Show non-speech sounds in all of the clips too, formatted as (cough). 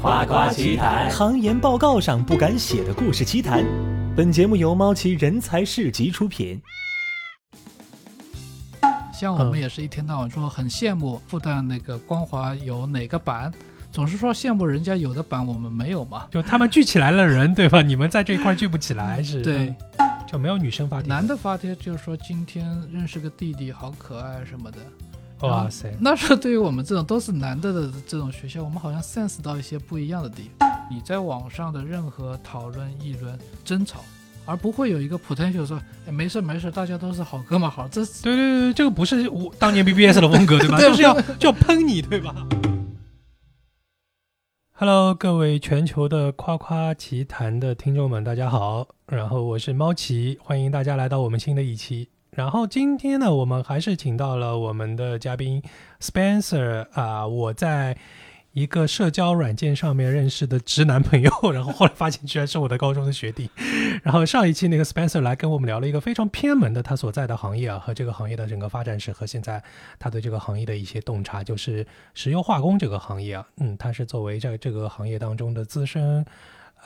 夸夸其谈，行研报告上不敢写的故事奇谈。本节目由猫奇人才市集出品。像我们也是一天到晚说很羡慕复旦那个光华有哪个版，总是说羡慕人家有的版我们没有嘛。就他们聚起来了人，(laughs) 对吧？你们在这一块聚不起来，是？对，就没有女生发帖，男的发帖就是说今天认识个弟弟，好可爱什么的。哇塞！那时候对于我们这种都是男的的这种学校，我们好像 sense 到一些不一样的地方。你在网上的任何讨论、议论、争吵，而不会有一个 potential 说，哎，没事没事，大家都是好哥们好。这对对对，这个不是我当年 BBS 的风格，(laughs) 对吧？就是要就要喷你，对吧？Hello，各位全球的夸夸奇谈的听众们，大家好。然后我是猫奇，欢迎大家来到我们新的一期。然后今天呢，我们还是请到了我们的嘉宾 Spencer 啊，我在一个社交软件上面认识的直男朋友，然后后来发现居然是我的高中的学弟。然后上一期那个 Spencer 来跟我们聊了一个非常偏门的他所在的行业啊，和这个行业的整个发展史和现在他对这个行业的一些洞察，就是石油化工这个行业啊，嗯，他是作为在这个行业当中的资深。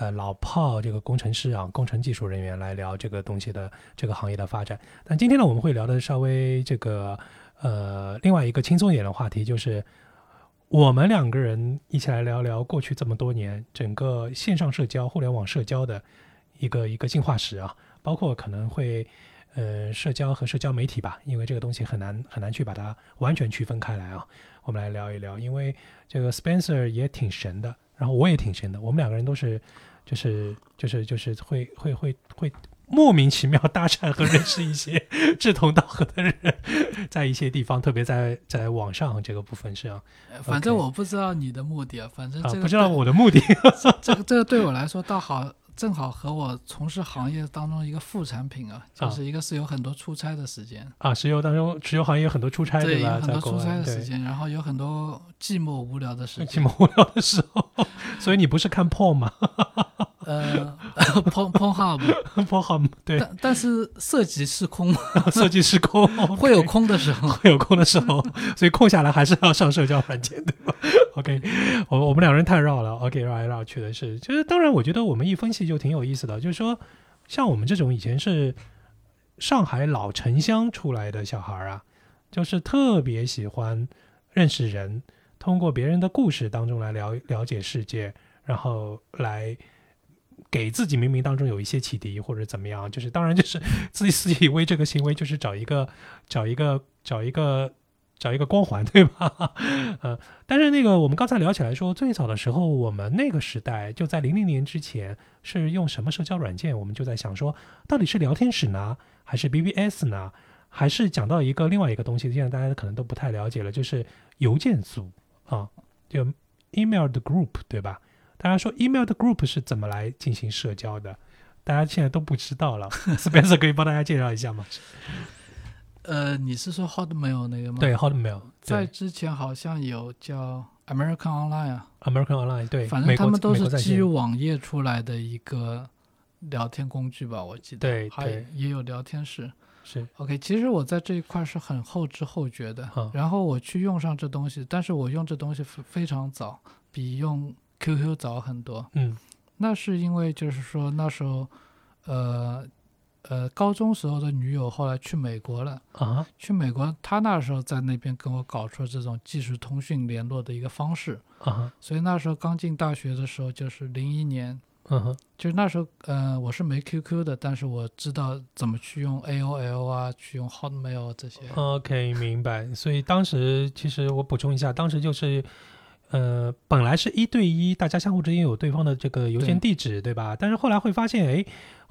呃，老炮这个工程师啊，工程技术人员来聊这个东西的这个行业的发展。但今天呢，我们会聊的稍微这个呃，另外一个轻松一点的话题，就是我们两个人一起来聊聊过去这么多年整个线上社交、互联网社交的一个一个进化史啊，包括可能会呃，社交和社交媒体吧，因为这个东西很难很难去把它完全区分开来啊。我们来聊一聊，因为这个 Spencer 也挺神的。然后我也挺闲的，我们两个人都是，就是就是就是会会会会莫名其妙搭讪和认识一些 (laughs) 志同道合的人，在一些地方，特别在在网上这个部分上。反正我不知道你的目的啊，反正这个不知道我的目的。(laughs) 这个这个对我来说倒好。正好和我从事行业当中一个副产品啊，就是一个是有很多出差的时间啊，石油当中石油行业有很多出差对吧？很多出差的时间，然后有很多寂寞无聊的时间，(laughs) 寂寞无聊的时候，所以你不是看 porn 吗？呃 (laughs) hub，porn (laughs) hub，对，但但是涉及是空，(laughs) 设计是空，会有空的时候，会有空的时候，所以空下来还是要上社交软件，对吧？OK，我我们两个人太绕了。OK，绕来绕去的是，就是当然，我觉得我们一分析就挺有意思的，就是说，像我们这种以前是上海老城乡出来的小孩啊，就是特别喜欢认识人，通过别人的故事当中来了了解世界，然后来给自己冥冥当中有一些启迪或者怎么样。(laughs) 就是当然，就是自己自以为这个行为就是找一个找一个找一个。找一个光环，(laughs) 对吧？嗯，但是那个我们刚才聊起来说，最早的时候，我们那个时代就在零零年之前是用什么社交软件？我们就在想说，到底是聊天室呢，还是 BBS 呢，还是讲到一个另外一个东西？现在大家可能都不太了解了，就是邮件组啊，就 email 的 group，对吧？大家说 email 的 group 是怎么来进行社交的？大家现在都不知道了。(laughs) Spencer 可以帮大家介绍一下吗？呃，你是说 Hotmail 那个吗？对，Hotmail 在之前好像有叫 American Online 啊，American Online 对，反正他们都是基于网页出来的一个聊天工具吧，我记得。对，还也有聊天室。是 OK，其实我在这一块是很后知后觉的，然后我去用上这东西，但是我用这东西非常早，比用 QQ 早很多。嗯，那是因为就是说那时候，呃。呃，高中时候的女友后来去美国了啊，去美国，她那时候在那边跟我搞出了这种即时通讯联络的一个方式啊，所以那时候刚进大学的时候，就是零一年，嗯哼，就是那时候，呃，我是没 QQ 的，但是我知道怎么去用 AOL 啊，去用 Hotmail 这些。OK，明白。所以当时其实我补充一下，当时就是，呃，本来是一对一，大家相互之间有对方的这个邮件地址，对吧？但是后来会发现，哎。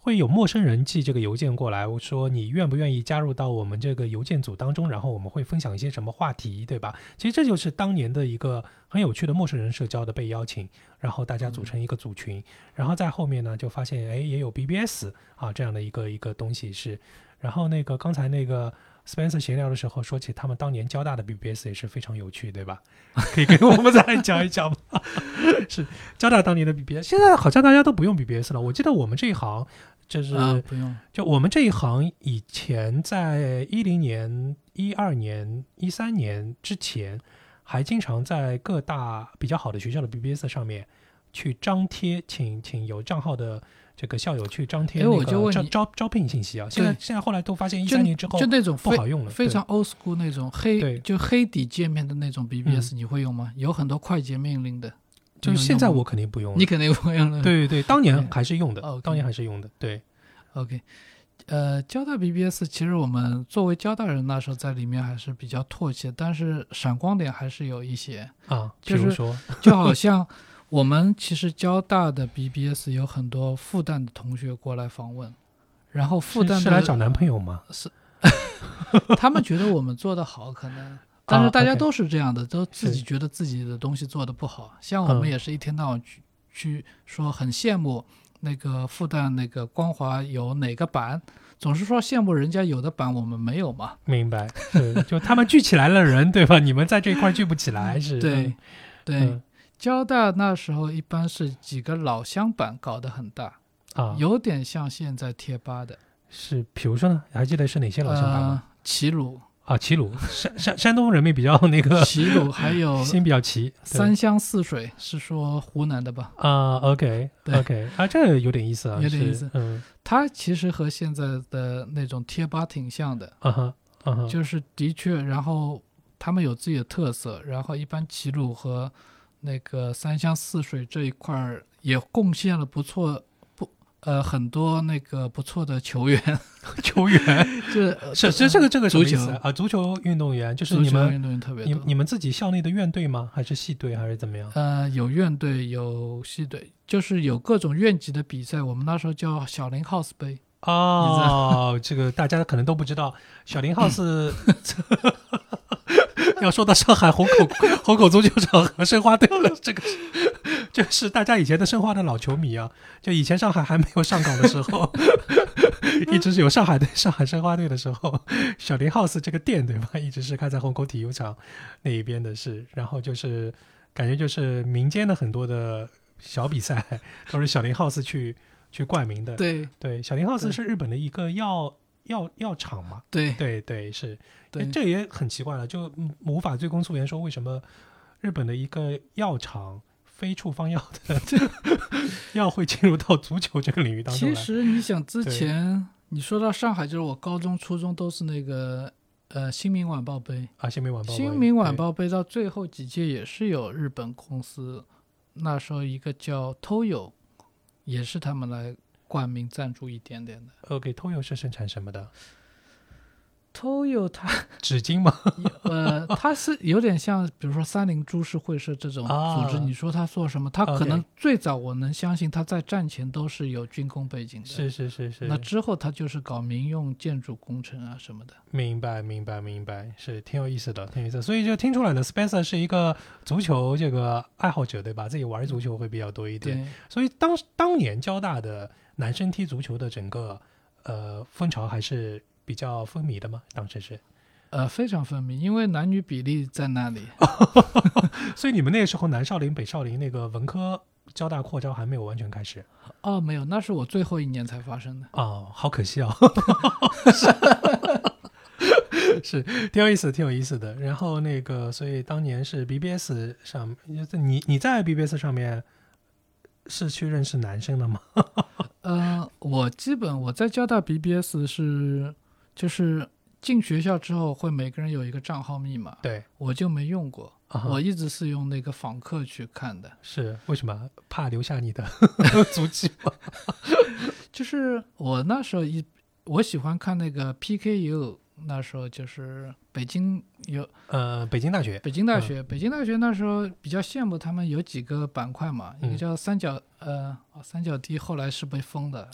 会有陌生人寄这个邮件过来，我说你愿不愿意加入到我们这个邮件组当中？然后我们会分享一些什么话题，对吧？其实这就是当年的一个很有趣的陌生人社交的被邀请，然后大家组成一个组群，然后在后面呢就发现，哎，也有 BBS 啊这样的一个一个东西是，然后那个刚才那个。Spencer 闲聊的时候说起他们当年交大的 BBS 也是非常有趣，对吧？可以给我们再讲一讲吗？(laughs) 是交大当年的 BBS，现在好像大家都不用 BBS 了。我记得我们这一行就是不用，就我们这一行以前在一零年、一二年、一三年之前，还经常在各大比较好的学校的 BBS 上面去张贴，请请有账号的这个校友去张贴哎那个招我就问你招招聘信息啊。现在现在后来都发现一就三年之后就那种非不好用了，非常 old school 那种黑就黑底界面的那种 BBS，、你会用吗？有很多快捷命令的，就是现在我肯定不用了。你肯定不会用了。对对对，当年还是用的，OK。当年还是用的，对，OK，呃，交大 BBS 其实我们作为交大人那时候在里面还是比较唾弃，但是闪光点还是有一些，啊，比就是如说。就好像我们其实交大的 BBS 有很多复旦的同学过来访问，然后复旦的是是来找男朋友吗？是他们觉得我们做的好，可能。(laughs) 但是大家都是这样的，都自己觉得自己的东西做的不好。像我们嗯也是一天到晚去、去说很羡慕那个复旦那个光华有哪个版，总是说羡慕人家有的版我们没有嘛。明白，是就他们聚起来了人，对吧？你们在这一块聚不起来，(laughs) 是对嗯对，嗯交大那时候一般是几个老乡版搞得很大，啊，有点像现在贴吧的。是，比如说呢，还记得是哪些老乡版吗？呃，齐鲁、啊，齐鲁，山山山东人民比较那个 (laughs) 齐鲁还有 (laughs) 心比较齐，三湘四水，是说湖南的吧？啊，OK 对。OK 啊，这个有点意思啊，有点意思。嗯，它其实和现在的那种贴吧挺像的，啊哈啊哈，就是的确，然后他们有自己的特色，然后一般齐鲁和那个三湘四水这一块儿也贡献了不错不呃很多那个不错的球员，(laughs) 球员这是是这个这个什么足球意思啊？足球运动员就是你们球运动员特别多。你你们自己校内的院队吗？还是系队还是怎么样？呃，有院队，有系队，就是有各种院级的比赛。我们那时候叫小林 house 杯，哦，这个大家可能都不知道，小林 (laughs) house (laughs) 要说到上海虹口 (laughs) 虹口足球场和申花队了，这个 (laughs) 是这是大家以前的申花的老球迷啊。就以前上海还没有上港的时候，一直是有上海队、上海申花队的时候，小林 house 这个店对吧，一直是开在虹口体育场那一边的是，然后就是感觉就是民间的很多的小比赛都是小林 house 去去冠名的。对对，小林 house 是日本的一个药药药厂嘛？对对对是，对，这也很奇怪了，就嗯无法追根溯源说为什么日本的一个药厂非处方药的 (laughs) 药会进入到足球这个领域当中其？实你想，之前你说到上海，就是我高中、初中都是那个呃《新民晚报》杯，啊，新民晚报，《新民晚报》杯到最后几届也是有日本公司，那时候一个叫 Toyo，也是他们来冠名赞助一点点的。对 OK，偷油是生产什么的？Toyo 它 (laughs) 纸巾吗？(laughs) 呃，它是有点像，比如说三菱株式会社这种啊组织，你说它做什么？它可能最早我能相信它在战前都是有军工背景的，是是是是，那之后它就是搞民用建筑工程啊什么的。明白明白明白，是挺有意思的，挺有意思。所以就听出来了，Spencer 是一个足球这个爱好者，对吧？自己玩足球会比较多一点。对，所以当当年交大的男生踢足球的整个呃风潮还是比较风靡的吗，当时是。呃，非常分明，因为男女比例在那里。(laughs) 所以你们那个时候南少林、北少林那个文科交大扩招还没有完全开始哦，没有，那是我最后一年才发生的。哦，好可惜哦。(laughs) 是 (laughs) 挺有意思，挺有意思的。然后那个，所以当年是 BBS 上，你你在 BBS 上面是去认识男生的吗？呃，我基本我在交大 BBS 是就是进学校之后会每个人有一个账号密码，对，我就没用过，我一直是用那个访客去看的。是为什么？怕留下你的 (laughs) 足迹吗？(laughs) 就是我那时候一我喜欢看那个 PKU，那时候就是北京有呃，北京大学北京大学，北京大学那时候比较羡慕他们有几个板块嘛，一嗯个叫三角呃哦三角地，后来是被封的。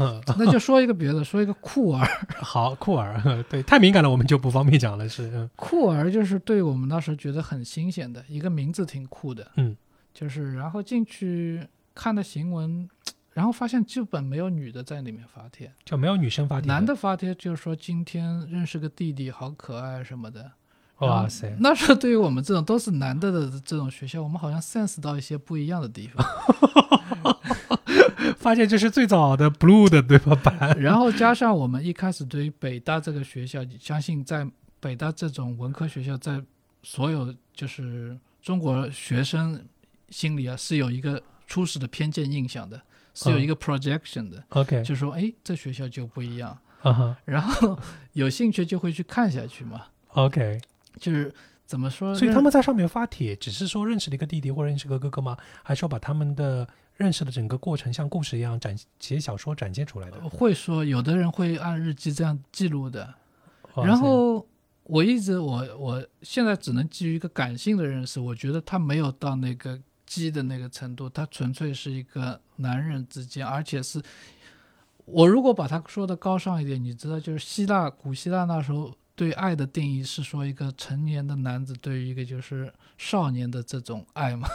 嗯 (laughs) 那就说一个别的，说一个酷儿。(laughs) 好酷儿，对，太敏感了，我们就不方便讲了。是，嗯酷儿就是对我们当时候觉得很新鲜的一个名字，挺酷的。嗯，就是然后进去看的行文，然后发现基本没有女的在里面发帖，就没有女生发帖，男的发帖就是说今天认识个弟弟，好可爱什么的。哇塞，那时候对于我们这种都是男的的这种学校，我们好像 sense 到一些不一样的地方。(laughs) 发现这是最早的 blue 的对吧版？(laughs) 然后加上我们一开始对于北大这个学校，相信在北大这种文科学校，在所有就是中国学生心里啊，是有一个初始的偏见印象的，是有一个 projection 的，OK，就说哎，这学校就不一样，然后有兴趣就会去看下去嘛，，OK，就是怎么说？所以他们在上面发帖，只是说认识了一个弟弟或认识个哥哥吗？还是要把他们的认识的整个过程像故事一样展写小说展现出来的？会说，有的人会按日记这样记录的，然后我一直我我现在只能基于一个感性的认识，我觉得他没有到那个鸡的那个程度，他纯粹是一个男人之间，而且是我如果把他说的高尚一点，你知道，就是希腊古希腊那时候对爱的定义是说一个成年的男子对于一个就是少年的这种爱嘛，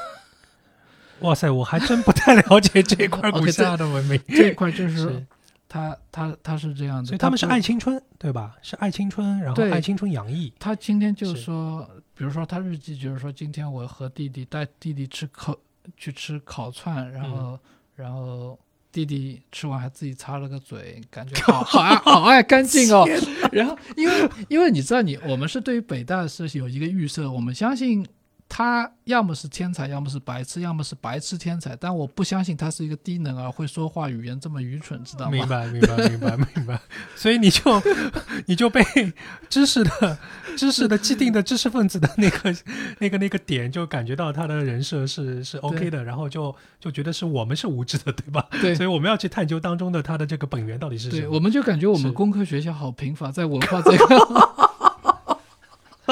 (laughs) 哇塞，我还真不太了解这一块古希腊的文明。这一块就是是，他他他是这样的，所以他们是爱青春，对吧？是爱青春，然后对爱青春洋溢。他今天就是是说，比如说他日记就是说，今天我和弟弟带弟弟吃烤去吃烤串，然后、然后弟弟吃完还自己擦了个嘴，感觉 (laughs) 好好爱好爱干净哦。(laughs) 然后因为因为你知道你我们是对于北大是有一个预设，我们相信。他要么是天才，要么是白痴，要么是白痴天才，但我不相信他是一个低能儿会说话语言这么愚蠢，知道吗？明白，明白，明白，(laughs) 明白。所以你就 (laughs) 你就被知识的知识的既定的知识分子的那个 (laughs) 那个那个点，就感觉到他的人设是是 OK 的，然后就就觉得是我们是无知的，对吧？对所以我们要去探究当中的他的这个本源到底是什对，我们就感觉我们工科学校好贫乏，在文化这个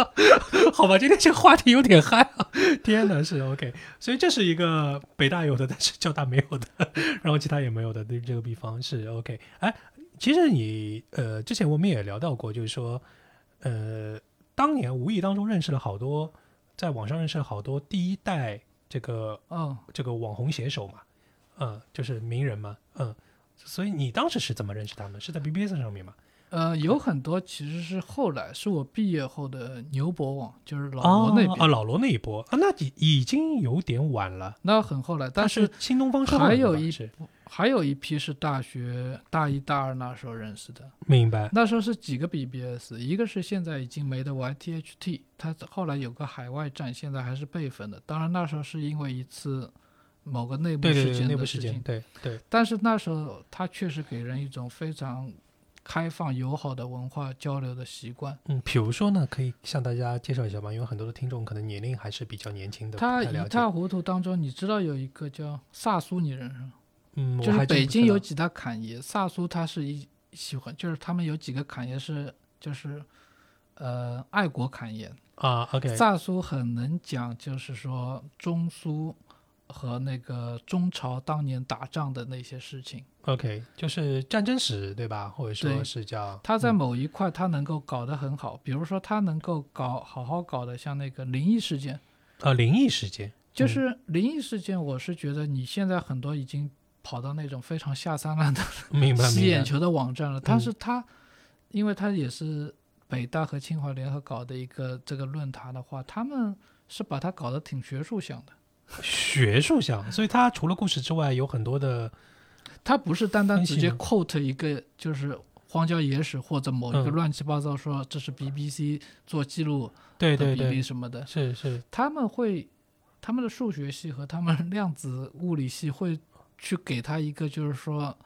(laughs) 好吧，今天这个话题有点嗨啊！天哪，是 OK，所以这是一个北大有的，但是交大没有的，然后其他也没有的，对这个地方是 OK。哎，其实你呃，之前我们也聊到过，就是说，呃，当年无意当中认识了好多，在网上认识了好多第一代这个嗯。这个网红写手嘛，嗯，就是名人嘛，嗯，所以你当时是怎么认识他们？是在 BBS 上面吗？呃，有很多其实是后来，是我毕业后的牛博网，就是老哦罗那边，啊，老罗那一波啊，那已已经有点晚了。那很后来。但是新东方还有一是还有一批是大学大一大二那时候认识的，明白那时候是几个 BBS，一个是现在已经没的 YTHT，它后来有个海外站，现在还是备份的。当然那时候是因为一次某个内部事件内部事件，的事情，对对，但是那时候它确实给人一种非常开放友好的文化交流的习惯。嗯，比如说呢，可以向大家介绍一下吗？因为很多的听众可能年龄还是比较年轻的，他。一塌糊涂当中，你知道有一个叫萨苏，你认识吗？嗯，就是北京有几大侃爷，萨苏他是一喜欢，就是他们有几个侃爷是就是呃爱国侃爷，啊，OK，萨苏很能讲，就是说中苏和那个中朝当年打仗的那些事情。OK，就是战争史对吧？或者说是叫他在嗯某一块他能够搞得很好，比如说他能够搞好好搞的，像那个灵异事件，呃灵异事件，就是灵异事件，我是觉得你现在很多已经跑到那种非常下三滥的明白明白。吸眼球的网站了。但嗯是它，因为他也是北大和清华联合搞的一个这个论坛的话，他们是把它搞得挺学术向的。学术向，所以它除了故事之外，有很多的它不是单单直接 quote 一个就是荒郊野史或者某一个嗯。乱七八糟说这是 BBC 做记录对对的比例对，什么的，是是，他们会他们的数学系和他们量子物理系会去给他一个就是说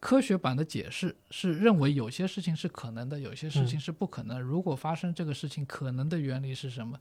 科学版的解释，是认为有些事情是可能的，有些事情嗯。是不可能。如果发生这个事情，可能的原理是什么？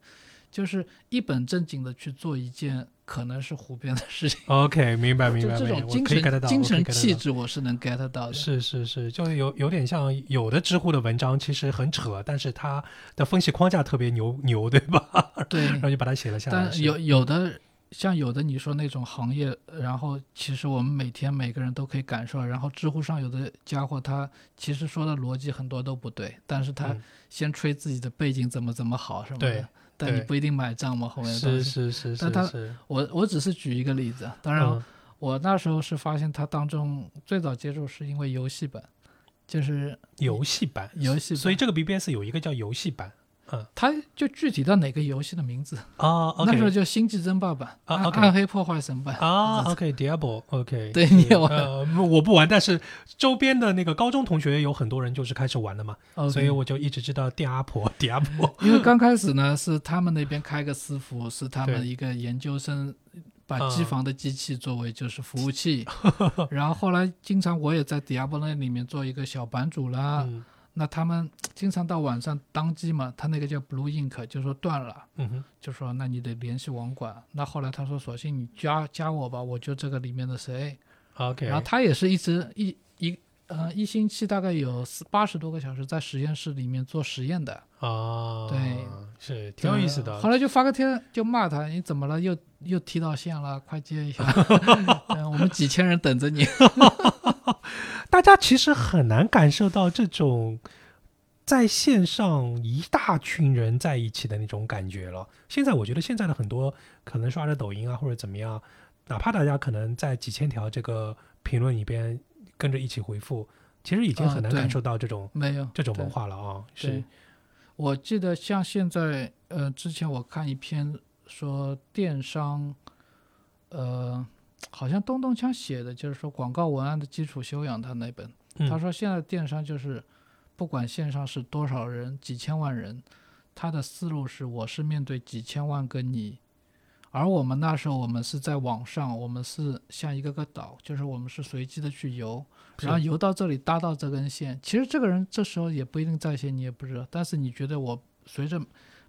就是一本正经的去做一件可能是胡编的事情。(laughs) OK，明白明白，就这种精神精神气质，我是能 get 到的。是是是，就是有有点像有的知乎的文章其实很扯，但是它的分析框架特别牛牛，对吧？对，然后就把它写了下来。是但有有的像有的你说那种行业，然后其实我们每天每个人都可以感受，然后知乎上有的家伙他其实说的逻辑很多都不对，但是他嗯先吹自己的背景怎么怎么好什么对的，但你不一定买账嘛，后面的东是西。是是但他是。是，我我只是举一个例子，当然嗯。我那时候是发现他当中最早接触是因为游戏版，就是游戏版，游戏版，所以这个 BBS 有一个叫游戏版他就具体到哪个游戏的名字，(laughs) 啊那时候就星际争霸版、啊暗黑破坏神版啊，OK，Diablo，OK，对你也玩。呃，我不玩，但是周边的那个高中同学有很多人就是开始玩了嘛所以我就一直知道电阿婆，(laughs) Diablo，(laughs) 因为刚开始呢，是他们那边开个私服，是他们一个研究生把机房的机器作为就是服务器，然后后来经常我也在 Diablo 里面做一个小版主啦。嗯那他们经常到晚上当机嘛，他那个叫 Blue Ink，就说断了，嗯哼，就说那你得联系网管。那后来他说，索性你加加我吧，我就这个里面的谁。OK，然后他也是一直一一呃一星期大概有四八十多个小时在实验室里面做实验的，啊，对，是挺有意思的。后来就发个贴就骂他，你怎么了？又又踢到线了，快接一下。(laughs) 嗯我们几千人等着你。(laughs) 大家其实很难感受到这种在线上一大群人在一起的那种感觉了。现在我觉得现在的很多可能刷着抖音啊或者怎么样，哪怕大家可能在几千条这个评论里边跟着一起回复，其实已经很难感受到这种、没有这种文化了啊。是，我记得像现在，呃，之前我看一篇说电商，呃，好像东东锵写的，就是说广告文案的基础修养，他那本，嗯他说现在电商就是不管线上是多少人，几千万人，他的思路是我是面对几千万个你。而我们那时候，我们是在网上，我们是像一个个岛，就是我们是随机的去游，然后游到这里搭到这根线。其实这个人这时候也不一定在线，你也不知道。但是你觉得我随着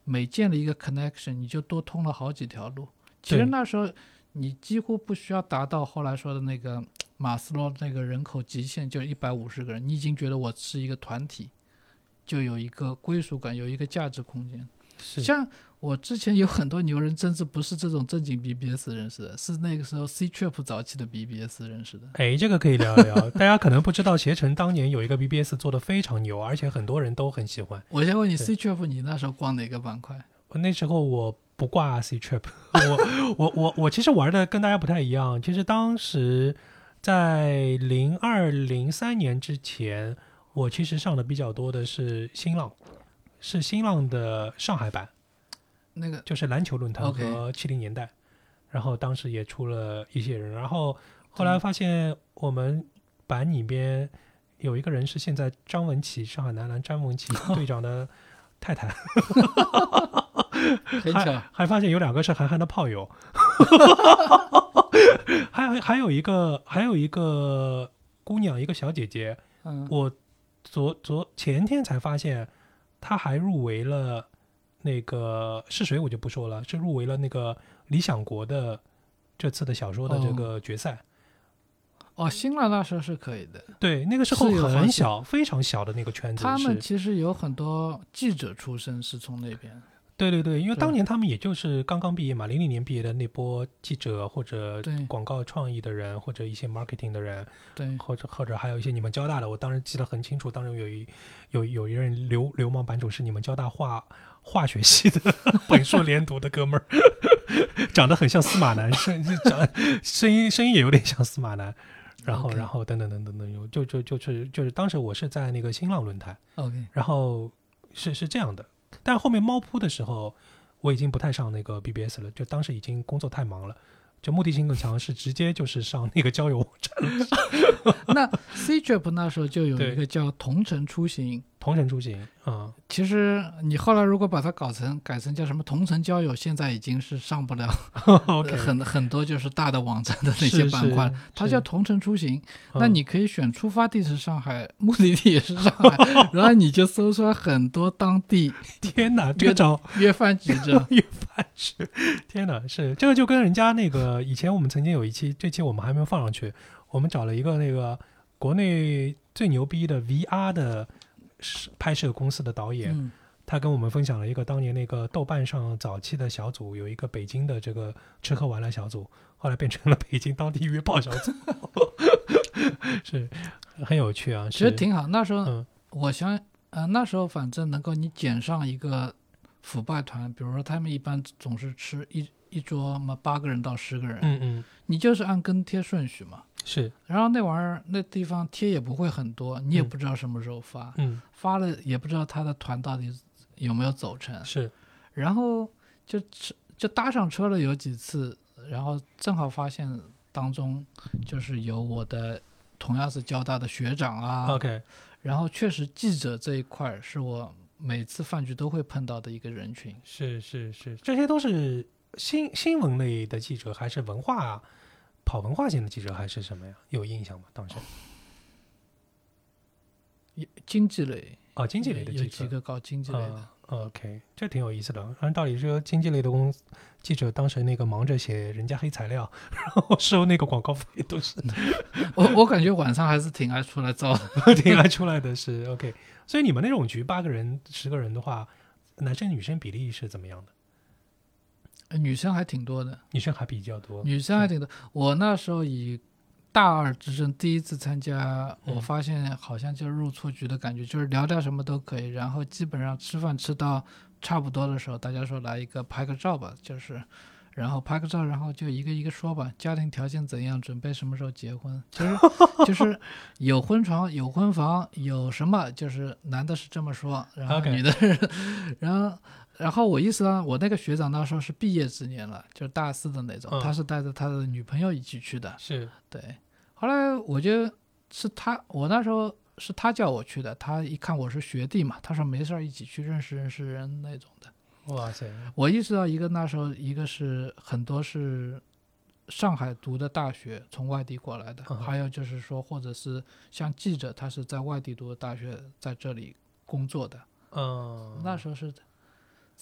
每建了一个 connection，你就多通了好几条路。其实那时候你几乎不需要达到后来说的那个马斯洛那个人口极限，就一百五十个人，你已经觉得我是一个团体，就有一个归属感，有一个价值空间。像我之前有很多牛人，甚至不是这种正经 BBS 认识的，是那个时候 C Trip 早期的 BBS 认识的。哎，这个可以聊一聊。大家可能不知道，携程当年有一个 BBS 做的非常牛，而且很多人都很喜欢。我先问你，C Trip 你那时候逛哪个板块？我那时候我不挂 C Trip，(laughs) 我我我我其实玩的跟大家不太一样。其实当时在零二零三年之前，我其实上的比较多的是新浪，是新浪的上海版，那个就是篮球论坛和七零年代。然后当时也出了一些人，然后后来发现我们版里边有一个人是现在张文琪，上海男篮张文琪队长的太太。(laughs) (laughs) 还，还发现有两个是韩寒的炮友，(laughs) 还还有一个还有一个姑娘，一个小姐姐，嗯，我昨昨前天才发现，她还入围了那个是谁我就不说了，是入围了那个理想国的这次的小说的这个决赛。哦，新浪那时候是可以的。对，那个时候很小，非常小的那个圈子，他们其实有很多记者出身是从那边，对对对，因为当年他们也就是刚刚毕业嘛，零零年毕业的那波记者或者广告创意的人，或者一些 marketing 的人，对，或者或者还有一些你们交大的，我当时记得很清楚，当时有一有有一任流流氓版主是你们交大化化学系的 (laughs) 本硕连读的哥们儿，(laughs) 长得很像司马南，声长声音声音也有点像司马南。然后然后等等等等等，有就就就是就是当时我是在那个新浪论坛，OK，然后是是这样的，但后面猫扑的时候，我已经不太上那个 BBS 了，就当时已经工作太忙了，就目的性更强，是直接就是上那个交友网站了，(laughs) 那 C Trip 那时候就有一个叫同城出行。同城出行啊、其实你后来如果把它搞成改成叫什么同城交友，现在已经是上不了 (laughs) (laughs) 很很多就是大的网站的那些板块是，它叫同城出行。嗯那你可以选出发地是上海，目的地也是上海，然后你就搜出来很多当地天哪，这个找约饭局这种。约饭吃，(laughs) 天哪，是这个就跟人家那个以前我们曾经有一期，这期我们还没有放上去，我们找了一个那个国内最牛逼的 VR 的是拍摄公司的导演，嗯，他跟我们分享了一个当年那个豆瓣上早期的小组，有一个北京的这个吃喝玩乐小组，后来变成了北京当地约炮小组，(laughs) 是很有趣啊。其实挺好。那时候嗯我想，呃，那时候反正能够你捡上一个腐败团，比如说他们一般总是吃一一桌嘛八个人到十个人，嗯嗯你就是按跟贴顺序嘛。是然后那玩意儿那地方贴也不会很多，你也嗯不知道什么时候发，嗯发了也不知道他的团到底有没有走成。是然后就就搭上车了有几次，然后正好发现当中就是有我的同样是交大的学长啊，OK 然后确实记者这一块是我每次饭局都会碰到的一个人群。是是是，这些都是新新闻类的记者，还是文化跑文化线的记者，还是什么呀？有印象吗？当时经济类啊，经济类的有记者几个搞经济类的，啊 OK，这挺有意思的。按道理说，经济类的公记者当时那个忙着写人家黑材料，然后收那个广告费，都是我我感觉晚上还是挺爱出来造的。(laughs) 挺爱出来的是 OK。所以你们那种局八个人、十个人的话，男生女生比例是怎么样的？呃女生还挺多的，女生还比较多。女生还挺多。我那时候以大二之身第一次参加，嗯我发现好像就是入错局的感觉，就是聊点什么都可以，然后基本上吃饭吃到差不多的时候，大家说来一个拍个照吧，就是。然后拍个照，然后就一个一个说吧，家庭条件怎样，准备什么时候结婚，就是就是有婚床、有婚房、有什么，就是男的是这么说，然后女的是，然后然后我意思呢，我那个学长那时候是毕业之年了，就是大四的那种，嗯他是带着他的女朋友一起去的。是对，后来我就是他，我那时候是他叫我去的，他一看我是学弟嘛，他说没事儿一起去认识认识人那种的。哇塞，我意识到一个那时候一个是很多是上海读的大学从外地过来的，嗯还有就是说或者是像记者他是在外地读的大学，在这里工作的。嗯，那时候是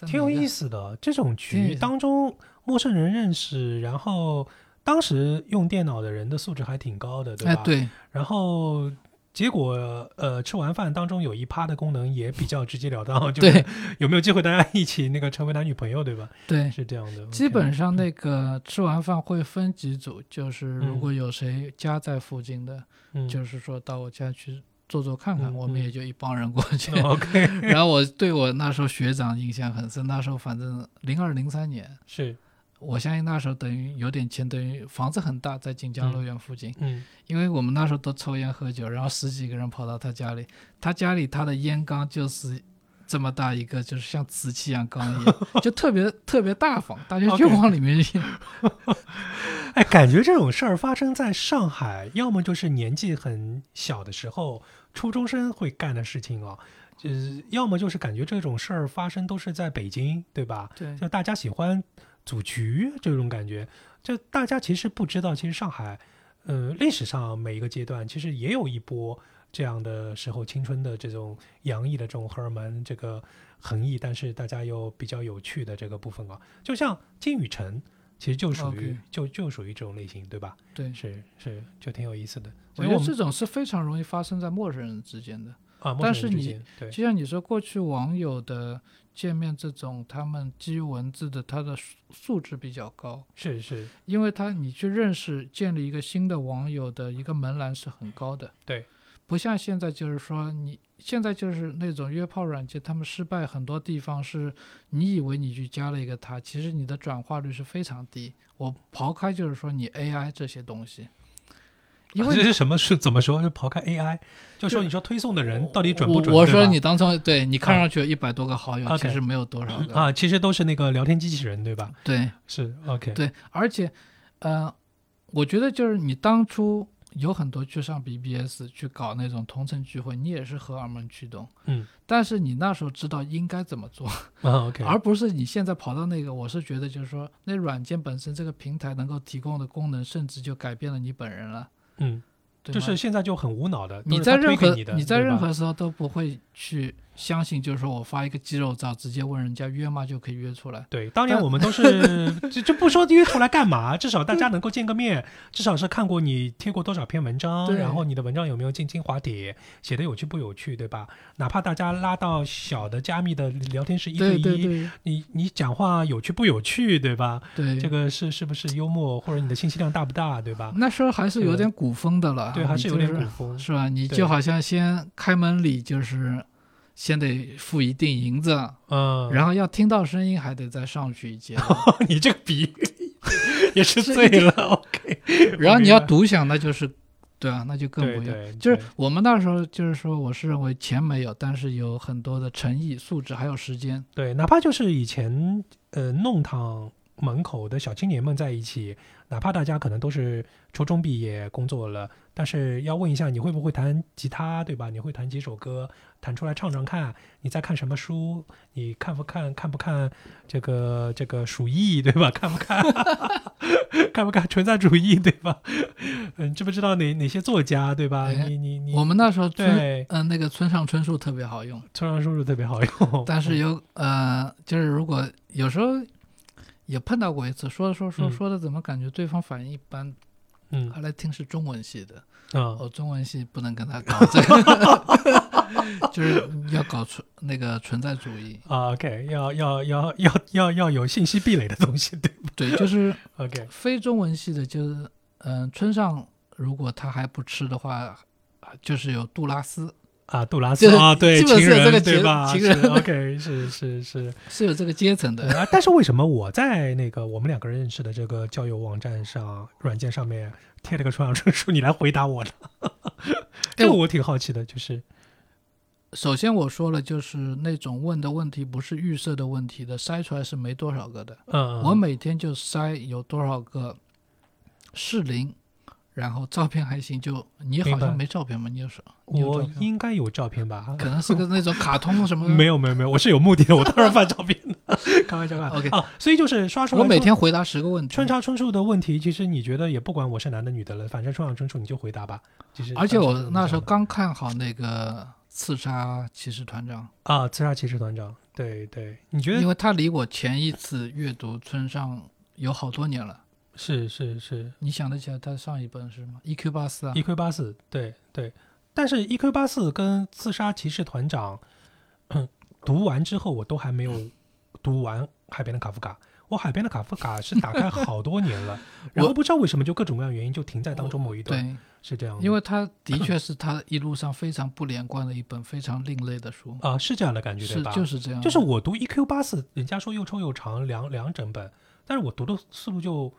挺有意思。的。这种局挺有意思当中，陌生人认识，然后当时用电脑的人的素质还挺高的，对吧？哎，对，然后结果呃，吃完饭当中有一趴的功能也比较直截了当，(laughs) 就是对。有没有机会大家一起那个成为男女朋友，对吧？对，是这样的。基本上那个吃完饭会分几组，就是如嗯。果有谁家在附近的，嗯。就是说到我家去坐坐看看，嗯我们嗯。也就一帮人过去。(laughs) OK (laughs) 然后我对我那时候学长印象很深，那时候反正零二零三年，是我相信那时候等于有点钱，等于房子很大，在锦江乐园附近。嗯因为我们那时候都抽烟喝酒，然后十几个人跑到他家里，他家里他的烟缸就是这么大一个，就是像瓷器一样缸一样，就特别特别大方，大家就往里面去。(laughs) 哎，感觉这种事儿发生在上海，要么就是年纪很小的时候，初中生会干的事情哦，就是要么就是感觉这种事儿发生都是在北京，对吧？对就大家喜欢组局这种感觉，就大家其实不知道，其实上海，呃，历史上每一个阶段其实也有一波这样的时候，青春的这种洋溢的这种荷尔蒙，这个横溢，但是大家又比较有趣的这个部分啊，就像金宇澄，其实就属于就就属于这种类型，对吧？对，是是，就挺有意思的。我觉得这种是非常容易发生在陌生人之间的。啊，但是你就像你说，过去网友的见面这种，他们基于文字的，他的素素质比较高，是是，因为他你去认识、建立一个新的网友的一个门槛是很高的。对，不像现在就是说你现在就是那种约炮软件，他们失败很多地方是你以为你去加了一个他，其实你的转化率是非常低。我刨开就是说你 AI 这些东西，因为这是什么是怎么说？就刨开 AI，就说你说推送的人到底准不准？我我说你当初对你看上去有一百多个好友其实没有多少个。啊，其实都是那个聊天机器人，对吧？对是 OK，对，而且呃，我觉得就是你当初有很多去上 BBS 去搞那种同城聚会，你也是荷尔蒙驱动，嗯但是你那时候知道应该怎么做，啊 OK，(laughs) 而不是你现在跑到那个。我是觉得就是说，那软件本身这个平台能够提供的功能，甚至就改变了你本人了。嗯，就是现在就很无脑的，你在任何你，在任何时候都不会去相信，就是说我发一个肌肉照，直接问人家约吗就可以约出来。对，当年我们都是 (laughs) 就就不说约出来干嘛，至少大家能够见个面，至少是看过你贴过多少篇文章，然后你的文章有没有进精华帖，写的有趣不有趣，对吧？哪怕大家拉到小的加密的聊天室一对一，对对你你讲话有趣不有趣，对吧？对，这个是是不是幽默，或者你的信息量大不大，对吧？那时候还是有点古风的了。对，还是有点古风。是吧？你就好像先开门礼，就是先得付一锭银子，嗯，然后要听到声音还得再上去一阶，(laughs) 你这个比喻也是醉了，(laughs) OK。(laughs) 然后你要独享，那就是对啊，那就更不一样。对对，就是我们那时候就是说，我是认为钱没有，但是有很多的诚意、素质还有时间。对，哪怕就是以前呃弄堂门口的小青年们在一起，哪怕大家可能都是初中毕业工作了，但是要问一下你会不会弹吉他，对吧？你会弹几首歌，弹出来唱唱看。你在看什么书？你看不看看不看这个这个鼠疫，对吧？看不看 (laughs) 看不看存在主义，对吧？(laughs) 嗯，知不知道哪哪些作家，对吧？哎你你你，我们那时候对嗯、那个村上春树特别好用，村上春树特别好用，但是有呃，就是如果有时候也碰到过一次，说着说着说嗯说的怎么感觉对方反应一般，嗯后来听是中文系的，啊哦，中文系不能跟他搞这个，(laughs) 就是要搞存那个存在主义。啊，OK，要要要要要要有信息壁垒的东西，对不对，就是？OK，非中文系的，就是嗯、村上如果他还不吃的话，就是有杜拉斯啊，杜拉斯啊，对，基本情人是有这个结对吧？情人 OK，是是是。是有这个阶层的。啊，但是为什么我在那个我们两个人认识的这个交友网站上、软件上面贴了个村上春树，你来回答我呢？(laughs) 这个我挺好奇的，就是首先我说了，就是那种问的问题不是预设的问题的，筛出来是没多少个的。嗯，我每天就筛有多少个适龄，然后照片还行，就你好像没照片吗？你有说我应该有照片吧？可能是个那种卡通什么 (laughs) 没有没有没有，我是有目的的，我当然发照片的，(laughs) 开玩笑开玩笑。OK 啊，所以就是刷出来我每天回答十个问题。春，上春树的问题，其实你觉得也不管我是男的女的了，反正春上春树你就回答吧。其实而且我那时候刚看好那个刺杀骑士团长，啊，刺杀骑士团长，对对，你觉得？因为他离我前一次阅读村上有好多年了。是是是你想得起来他上一本是吗？E.Q. 八四啊，？E.Q 八四，对对，但是 E.Q 八四跟刺杀骑士团长，读完之后我都还没有读完海边的卡夫卡。我海边的卡夫卡是打开好多年了，(laughs) 然后不知道为什么就各种各样原因就停在当中某一段，对，是这样的。因为他的确是他一路上非常不连贯的一本非常另类的书，啊、是这样的感觉对是吧？就是这样，就是我读 EQ 八四，人家说又臭又长，两两整本，但是我读的速度就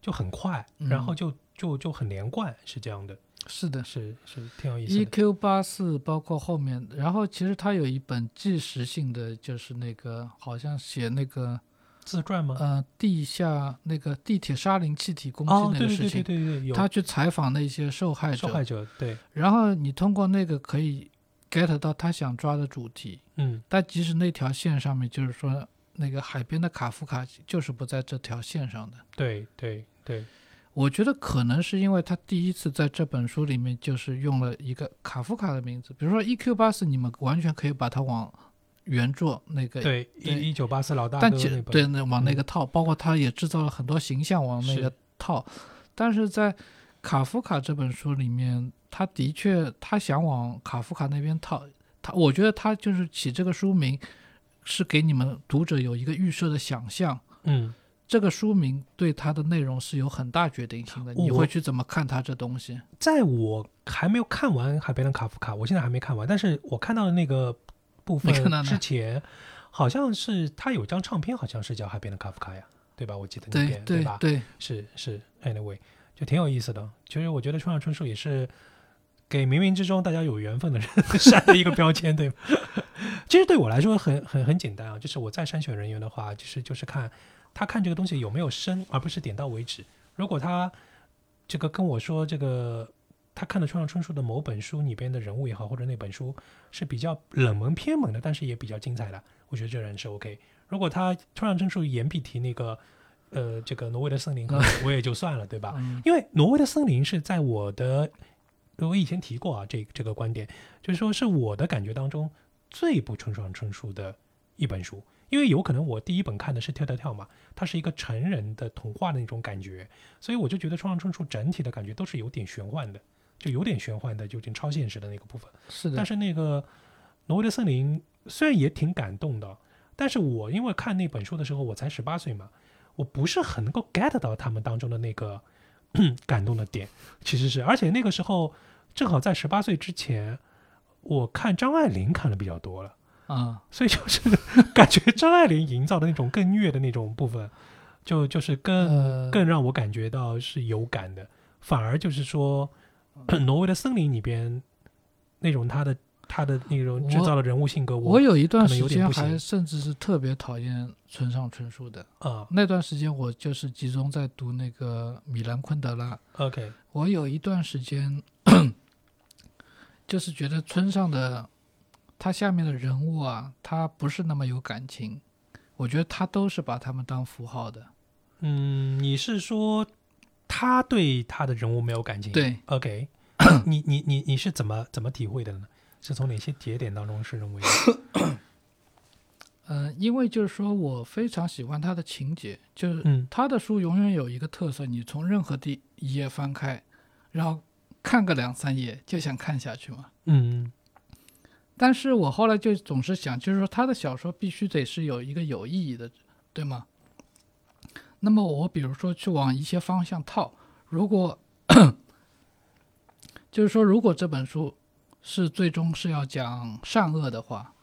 就很快，嗯然后就就就很连贯，是这样的，是的。是是挺有意思的。E.Q. 八四包括后面，然后其实他有一本纪实性的，就是那个好像写那个自传吗？呃地下那个地铁沙林气体攻击哦，那对对对对个事情，对对，他去采访那些受害者，受害者，对，然后你通过那个可以 get 到他想抓的主题，嗯但即使那条线上面，就是说那个海边的卡夫卡就是不在这条线上的。对对对，我觉得可能是因为他第一次在这本书里面就是用了一个卡夫卡的名字，比如说 E.Q. 八四，你们完全可以把它往原作那个，对对一一九八四老大但对那往那嗯个套，包括他也制造了很多形象往那个是套，但是在卡夫卡这本书里面，他的确他想往卡夫卡那边套，他我觉得他就是起这个书名是给你们读者有一个预设的想象。嗯，这个书名对它的内容是有很大决定性的，你会去怎么看它这东西？在我还没有看完《海边的卡夫卡》，我现在还没看完，但是我看到的那个部分之前，好像是他有张唱片，好像是叫《海边的卡夫卡》呀，对吧？我记得那对边吧？对对，是是，anyway，就挺有意思的。其实我觉得村上春树也是给冥冥之中大家有缘分的人 (laughs) 删的一个标签，对吗？(laughs) 其实对我来说很很很简单啊，就是我在筛选人员的话，其实就是看他看这个东西有没有深，而不是点到为止。如果他这个跟我说这个。他看的村上春树的某本书里边的人物也好，或者那本书是比较冷门偏门的，但是也比较精彩的，我觉得这人是 OK。如果他村上春树严必提那个呃这个挪威的森林，我也就算了，对吧？嗯因为挪威的森林是在我的，我以前提过啊，这这个观点，就是说是我的感觉当中最不村上春树的一本书，因为有可能我第一本看的是跳跳跳嘛，它是一个成人的童话的那种感觉，所以我就觉得村上春树整体的感觉都是有点玄幻的，就有点玄幻的，就有点超现实的那个部分。是的但，是那个挪威的森林虽然也挺感动的，但是我因为看那本书的时候我才十八岁嘛，我不是很能够 get 到他们当中的那个 (clears throat) 感动的点，其实是，而且那个时候正好在十八岁之前，我看张爱玲看的比较多了，啊、所以就是 (laughs) 感觉张爱玲营造的那种更虐的那种部分，就就是更、呃，更让我感觉到是有感的，反而就是说，(clears throat) 挪威的森林里边那种它的他的那种制造的人物性格，我有一段时间还甚至是特别讨厌村上春树的。啊那段时间我就是集中在读那个米兰昆德拉。，OK，我有一段时间就是觉得村上的他下面的人物啊，他不是那么有感情。我觉得他都是把他们当符号的。嗯，你是说他对他的人物没有感情？对，，OK，(coughs) 你你你你是怎么怎么体会的呢？是从哪些节点当中是认为？嗯、(coughs) 因为就是说我非常喜欢他的情节，就是嗯他的书永远有一个特色，你从任何第一页翻开，然后看个两三页就想看下去嘛。嗯但是我后来就总是想，就是说他的小说必须得是有一个有意义的，对吗？那么我比如说去往一些方向套，如果 (coughs) 就是说如果这本书是最终是要讲善恶的话，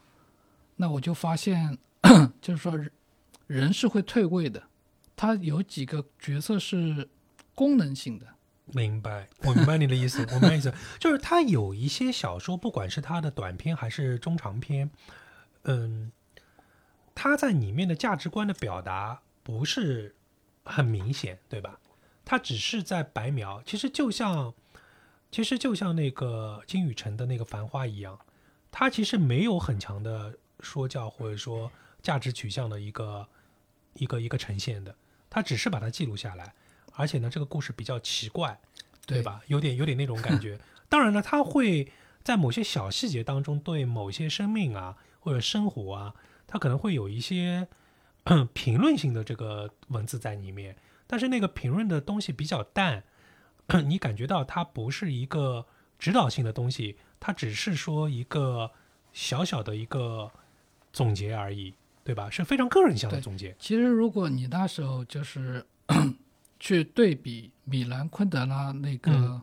那我就发现，(coughs) 就是说人是会退位的，他有几个角色是功能性的，明白，我明白你的意思，我明白意思，就是他有一些小说，不管是他的短篇还是中长篇，嗯，他在里面的价值观的表达不是很明显，对吧？他只是在白描，其实就像，其实就像那个金宇澄的那个《繁花》一样，他其实没有很强的说教或者说价值取向的一个一个一个呈现的，他只是把它记录下来。而且呢，这个故事比较奇怪，对对吧？有点有点那种感觉。(laughs) 当然了，他会在某些小细节当中对某些生命啊或者生活啊，他可能会有一些 (coughs) 评论性的这个文字在里面。但是那个评论的东西比较淡，(clears throat) 你感觉到它不是一个指导性的东西，它只是说一个小小的一个总结而已，对吧？是非常个人向的总结。其实，如果你那时候就是 (clears throat) 去对比米兰昆德拉那个、嗯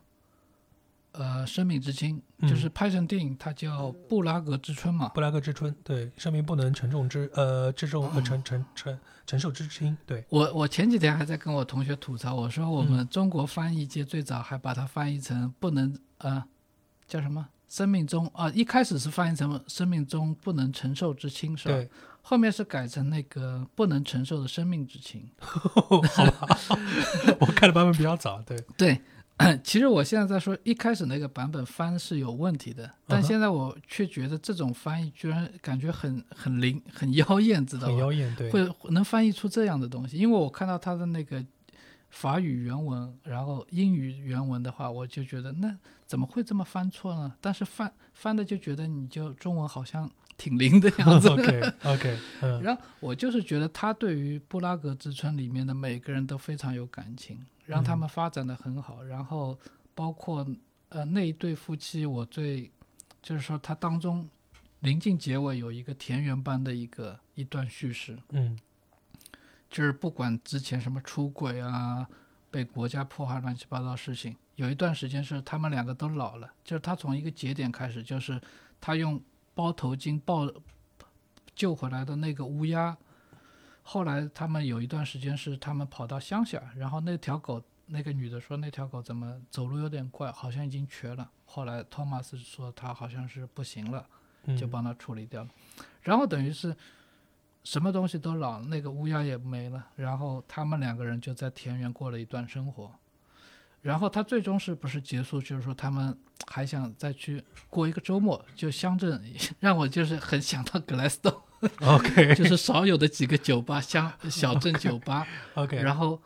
呃《生命之轻》，嗯。就是拍成电影，它叫《布拉格之春》嘛。布拉格之春，对，生命不能承重之呃之重呃承承承承受之轻，对，我我前几天还在跟我同学吐槽，我说我嗯。们中国翻译界最早还把它翻译成不能呃叫什么？生命中啊，一开始是翻译成生命中不能承受之轻是吧？对，后面是改成那个不能承受的生命之轻。(laughs) 好吧，(laughs) 我看的版本比较早，对，对，(coughs) 其实我现在在说，一开始那个版本翻是有问题的，但现在我却觉得这种翻译居然感觉很很灵、很妖艳，知道吧？很妖艳，对，会能翻译出这样的东西，因为我看到他的那个法语原文，然后英语原文的话，我就觉得那怎么会这么翻错呢？但是翻翻的就觉得你就中文好像挺灵的样子。(laughs) OK OK，嗯 (laughs) 然后我就是觉得他对于布拉格之春里面的每个人都非常有感情，让他们发展的很好。然后包括呃那一对夫妻，我最就是说他当中临近结尾有一个田园般的一个一段叙事，嗯就是不管之前什么出轨啊，被国家迫害乱七八糟事情，有一段时间是他们两个都老了，就是他从一个节点开始，就是他用包头巾抱救回来的那个乌鸦，后来他们有一段时间是他们跑到乡下，然后那条狗。那个女的说：“那条狗怎么走路有点怪，好像已经瘸了。”后来托马斯说他好像是不行了，嗯，就帮他处理掉了。然后等于是什么东西都老，那个乌鸦也没了，然后他们两个人就在田园过了一段生活。然后他最终是不是结束？就是说他们还想再去过一个周末，就乡镇 (laughs) 让我就是很想到格莱斯顿，OK (laughs) 就是少有的几个酒吧乡小镇酒吧，(laughs) OK，然后，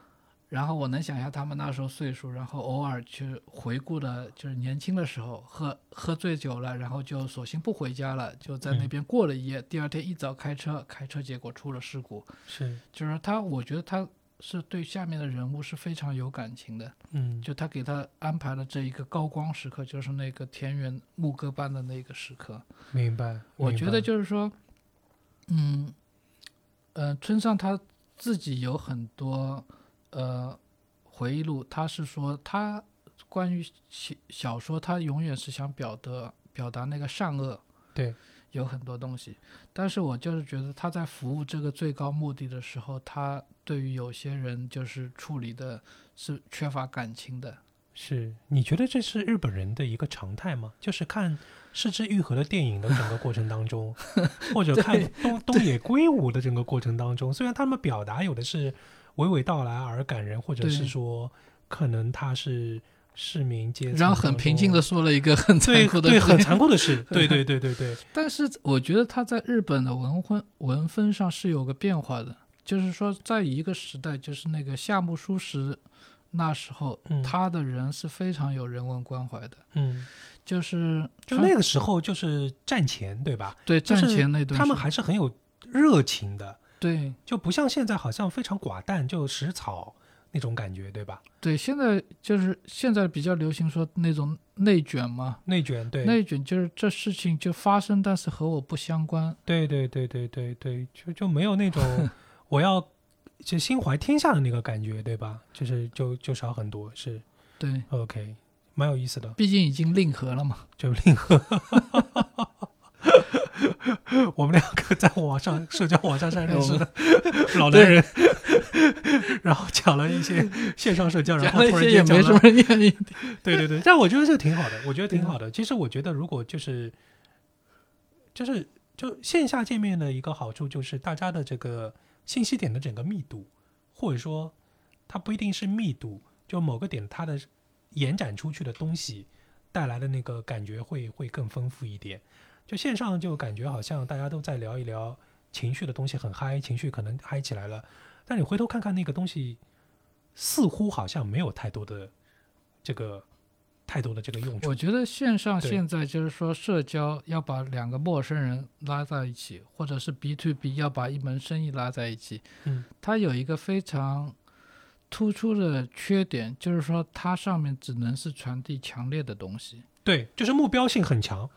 然后我能想象他们那时候岁数，然后偶尔去回顾的，就是年轻的时候喝喝醉酒了，然后就索性不回家了，就在那嗯边过了一夜。第二天一早开车，开车结果出了事故。是就是他，我觉得他是对下面的人物是非常有感情的，嗯。就他给他安排了这一个高光时刻，就是那个田园牧歌般的那个时刻。明白，我觉得。就是说，嗯，呃，村上他自己有很多呃回忆录，他是说他关于小小说，他永远是想表达表达那个善恶，对，有很多东西，但是我就是觉得他在服务这个最高目的的时候，他对于有些人就是处理的是缺乏感情的，是，你觉得这是日本人的一个常态吗？就是看失之愈合的电影的整个过程当中，(laughs) 或者看东 (laughs) 东野圭吾的整个过程当中，虽然他们表达有的是娓娓道来而感人，或者是说可能他是市民阶层，然后很平静的。说了一个很残酷的对，很残酷的事，(laughs) 对对对对对，但是我觉得他在日本的文婚文风上是有个变化的，就是说在一个时代，就是那个夏目漱石那时候，嗯他的人是非常有人文关怀的，嗯，就是就那个时候就是战前对吧？对战前那段，他们还是很有热情的，对就不像现在好像非常寡淡，就食草那种感觉，对吧？对，现在就是现在比较流行说那种内卷嘛，内卷，对，内卷就是这事情就发生，但是和我不相关。对对对对对对，就就没有那种 (laughs) 我要就心怀天下的那个感觉，对吧？就是就就少很多，是对，OK，蛮有意思的，毕竟已经令和了嘛。就令和。(laughs) (laughs) 我们两个在网上社交网站上认识的 (laughs) 老男人，然后讲了一些线上社交，然后突然些也没什间讲了么人愿意。对对对，但我觉得这挺好的，我觉得挺好的。其实我觉得，如果就是就是就线下见面的一个好处，就是大家的这个信息点的整个密度，或者说它不一定是密度，就某个点它的延展出去的东西带来的那个感觉会会更丰富一点。就线上就感觉好像大家都在聊一聊情绪的东西，很嗨，情绪可能嗨起来了，但你回头看看那个东西，似乎好像没有太多的这个太多的这个用处我。觉得线上现在就是说，社交要把两个陌生人拉在一起，或者是 B to B 要把一门生意拉在一起，嗯，它有一个非常突出的缺点，就是说它上面只能是传递强烈的东西。对，就是目标性很强。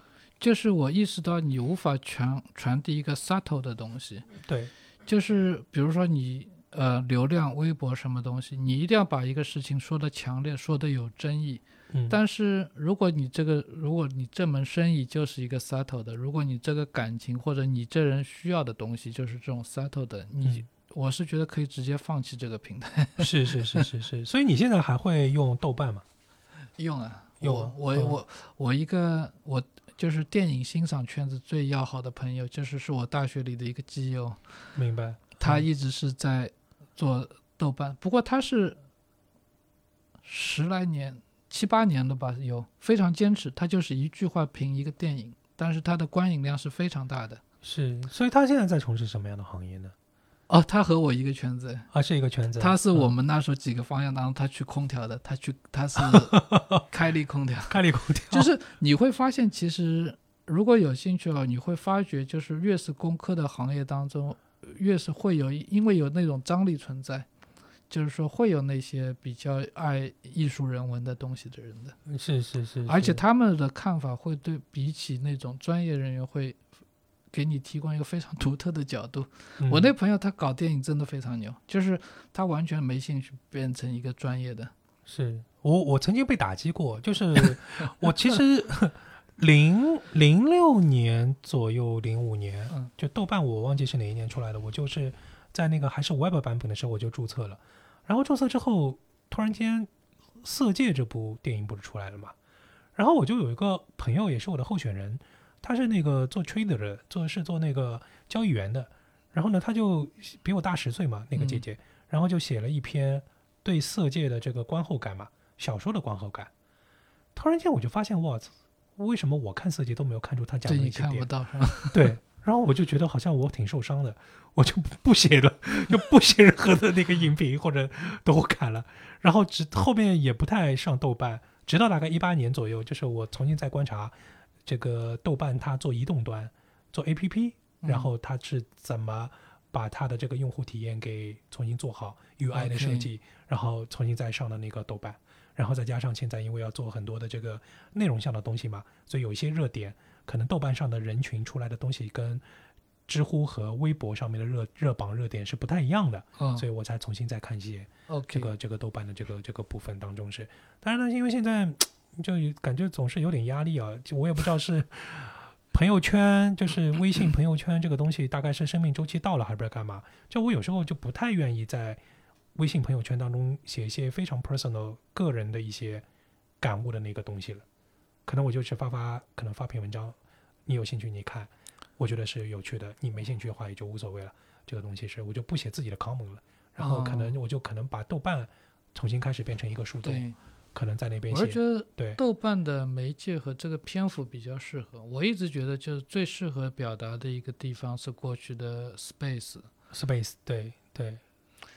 就是我意识到你无法传传递一个 subtle 的东西，对，就是比如说你呃流量、微博什么东西，你一定要把一个事情说的强烈，说的有争议。嗯，但是如果你这个，如果你这门生意就是一个 subtle 的，如果你这个感情或者你这人需要的东西就是这种 subtle 的，你、嗯我是觉得可以直接放弃这个平台 (laughs) 是是是是是，所以你现在还会用豆瓣吗？用啊。用我我我我一个我就是电影欣赏圈子最要好的朋友，就是是我大学里的一个基友，明白。嗯他一直是在做豆瓣，不过他是十来年、七八年了吧，有非常坚持。他就是一句话评一个电影，但是他的观影量是非常大的。是，所以他现在在从事什么样的行业呢？哦，他和我一个圈子，啊，是一个圈子。他是我嗯。们那时候几个方向当中，他去空调的，他去他是 (laughs) 开立空调，开立空调，就是你会发现，其实如果有兴趣哦，你会发觉，就是越是工科的行业当中，越是会有，因为有那种张力存在，就是说会有那些比较爱艺术人文的东西的人的，是是是，而且他们的看法会对比起那种专业人员会。给你提供一个非常独特的角度。我嗯那朋友他搞电影真的非常牛，就是他完全没兴趣变成一个专业的。是我我曾经被打击过，就是我其实 (laughs) 零零六年左右，零五年，嗯就豆瓣我忘记是哪一年出来的，我就是在那个还是 Web 版本的时候我就注册了，然后注册之后，突然间《色戒》这部电影不是出来了嘛，然后我就有一个朋友也是我的候选人，他是那个做 trader 的，做是做那个交易员的，然后呢，他就比我大十岁嘛，那个姐姐，然后就写了一篇对《色戒》的这个观后感嘛，小说的观后感。突然间我就发现，哇，为什么我看《色戒》都没有看出他讲的一些点？对，然后我就觉得好像我挺受伤的，我就不不写了，就不写任何的那个影评或者都砍了，然后直后面也不太上豆瓣，直到大概一八年左右，就是我重新再观察这个豆瓣它做移动端做 APP，然嗯。后它是怎么把它的这个用户体验给重新做好 UI 的设计然后重新再上的那个豆瓣，然后再加上现在因为要做很多的这个内容上的东西嘛，所以有一些热点，可能豆瓣上的人群出来的东西跟知乎和微博上面的热热榜热点是不太一样的，嗯所以我才重新再看一些这个这个豆瓣的这个这个部分当中是，当然呢，因为现在就感觉总是有点压力啊，就我也不知道是 (laughs) 朋友圈，就是微信朋友圈这个东西，大概是生命周期到了，还是干嘛？就我有时候就不太愿意在微信朋友圈当中写一些非常 personal 个人的一些感悟的那个东西了。可能我就是发发，可能发篇文章，你有兴趣你看，我觉得是有趣的。你没兴趣的话也就无所谓了。这个东西是我就不写自己的 comment 了，然后可能我就可能把豆瓣重新开始变成一个树洞，对，可能在那边写。我是觉得对，豆瓣的媒介和这个篇幅比较适合。我一直觉得就是最适合表达的一个地方是过去的 Space，space 对对，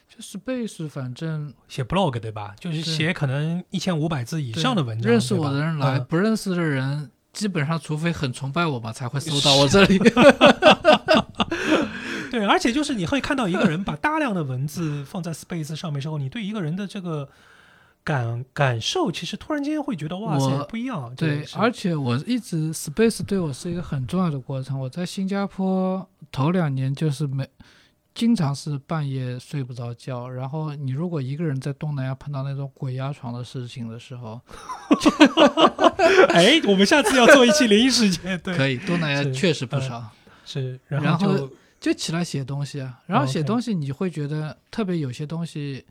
就 Space 反正写 blog 对吧？就是是写可能一千五百字以上的文章。认识我的人来，嗯不认识的人基本上除非很崇拜我吧，才会搜到我这里。(laughs) (laughs) 对，而且就是你会看到一个人把大量的文字放在 Space 上面之后，你对一个人的这个感感受，其实突然间会觉得哇塞不一样。对而且我一直 Space 对我是一个很重要的过程。我在新加坡头两年就是没，经常是半夜睡不着觉。然后你如果一个人在东南亚碰到那种鬼压床的事情的时候，(laughs) 哎，我们下次要做一期灵异事件，对，可以，东南亚确实不嗯少。是，然然后后就就起来写东西啊，然后写东西你会觉得，特别有些东西，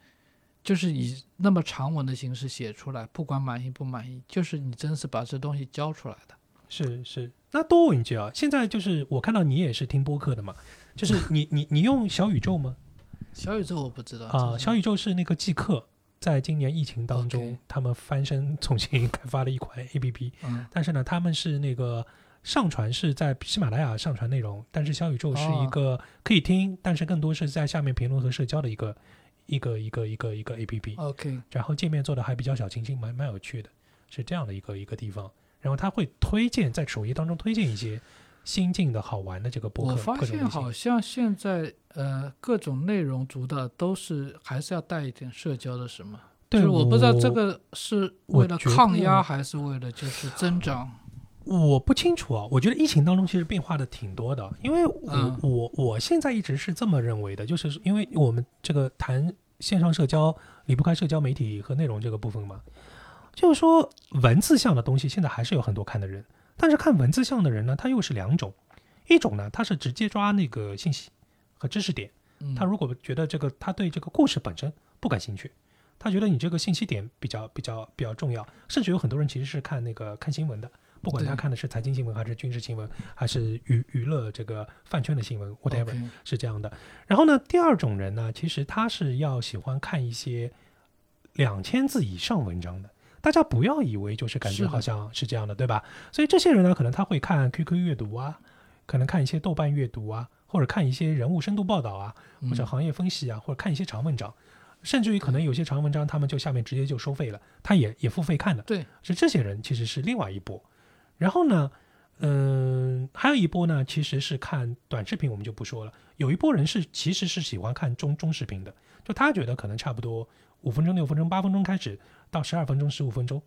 就是以那么长文的形式写出来，不管满意不满意，就是你真是把这东西交出来的。是是。那多问一句啊，现在就是我看到你也是听播客的嘛，就是你 (laughs) 你你用小宇宙吗？小宇宙我不知道啊，小宇宇宙是那个即刻。在今年疫情当中他们翻身重新 (laughs) 开发了一款 APP，嗯但是呢，他们是那个上传是在喜马拉雅上传内容，但是小宇宙是一个可以听，但是更多是在下面评论和社交的一个一个一个一个一个 A P P，OK 然后界面做的还比较小清新，蛮蛮有趣的，是这样的一个一个地方。然后他会推荐在首页当中推荐一些新进的好玩的这个播客，我发现好像现在呃各种内容主导都是还是要带一点社交的，什么？对，就是我不知道这个是为了抗压还是为了就是增长。我不清楚啊，我觉得疫情当中其实变化的挺多的，因为我、嗯。我我现在一直是这么认为的，就是因为我们这个谈线上社交离不开社交媒体和内容这个部分嘛，就是说文字项的东西现在还是有很多看的人，但是看文字项的人呢，他又是两种，一种呢他是直接抓那个信息和知识点，嗯，他如果觉得这个他对这个故事本身不感兴趣，他觉得你这个信息点比较比较比较重要，甚至有很多人其实是看那个看新闻的，不管他看的是财经新闻还是军事新闻，还是娱娱乐这个饭圈的新闻，whatever 是这样的。然后呢，第二种人呢，其实他是要喜欢看一些两千字以上文章的。大家不要以为就是感觉好像是这样的，对吧？所以这些人呢，可能他会看 QQ 阅读啊，可能看一些豆瓣阅读啊，或者看一些人物深度报道啊，或者嗯行业分析啊，或者看一些长文章，甚至于可能有些长文章他们就下面直接就收费了，他也也付费看的。对，是这些人其实是另外一波。然后呢，嗯，还有一波呢，其实是看短视频，我们就不说了。有一波人是其实是喜欢看中中视频的，就他觉得可能差不多五分钟、六分钟、八分钟开始到十二分钟、十五分钟，